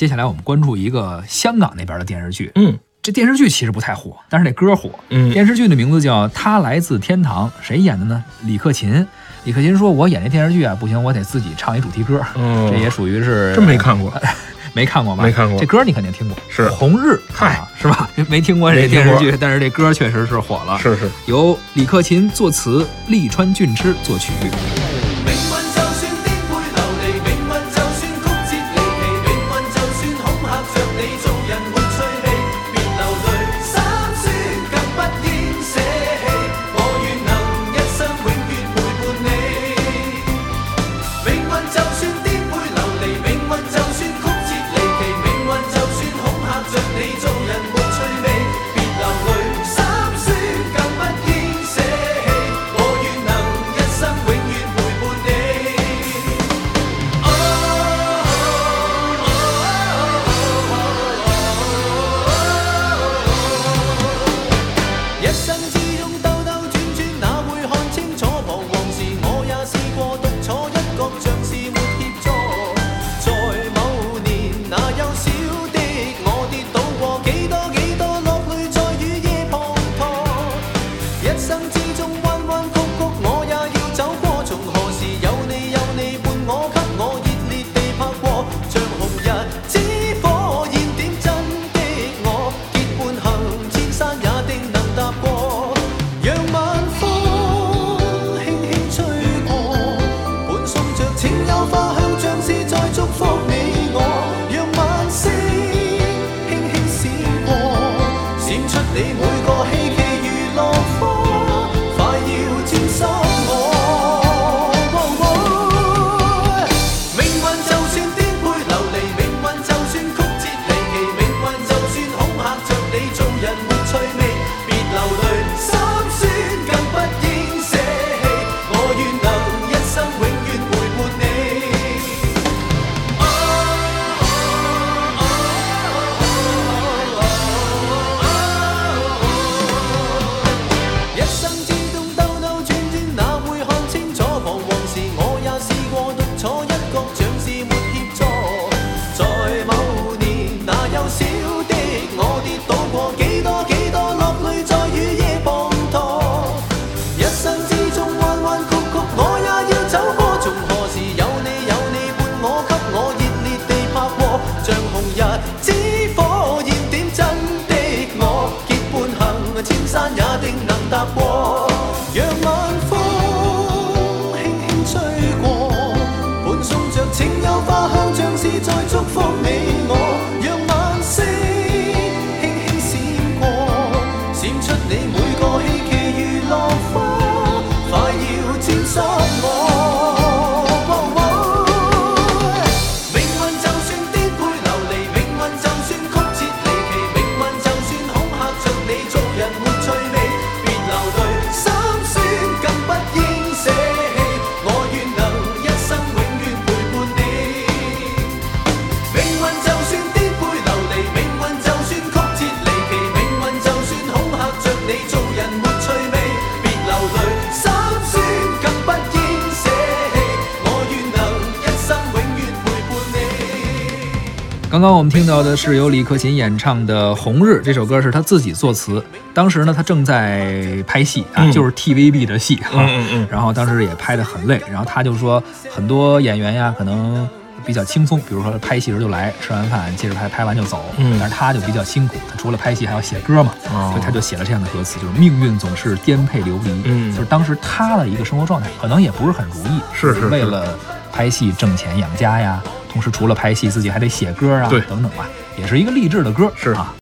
接下来我们关注一个香港那边的电视剧。嗯这电视剧其实不太火，但是那歌火。嗯电视剧的名字叫《他来自天堂》，谁演的呢？李克勤。李克勤说：“我演这电视剧啊，不行，我得自己唱一主题歌。哦这也属于是真没看过，没看过吧？没看过这歌你肯定听过，是红日，嗨啊是吧？没听过这电视剧，但是这歌确实是火了。是是，由李克勤作词，利川俊之作曲。命你每个希冀如落花，快要沾湿千山也定能踏过，让晚风轻轻吹过，伴送着清幽花香，像是在祝福你我。让晚星轻轻闪过，闪出你每个刚刚我们听到的是由李克勤演唱的《红日》这首歌，是他自己作词。当时呢，他正在拍戏啊，嗯就是 TVB 的戏哈。嗯嗯嗯然后当时也拍得很累，然后他就说，很多演员呀，可能比较轻松，比如说拍戏时就来，吃完饭接着拍，拍完就走。嗯但是他就比较辛苦，他除了拍戏还要写歌嘛，哦所以他就写了这样的歌词，就是命运总是颠沛流离。嗯就是当时他的一个生活状态，可能也不是很如意，是是是為了拍戏挣钱养家呀，同时除了拍戏，自己还得写歌啊，对等等吧，也是一个励志的歌，是啊。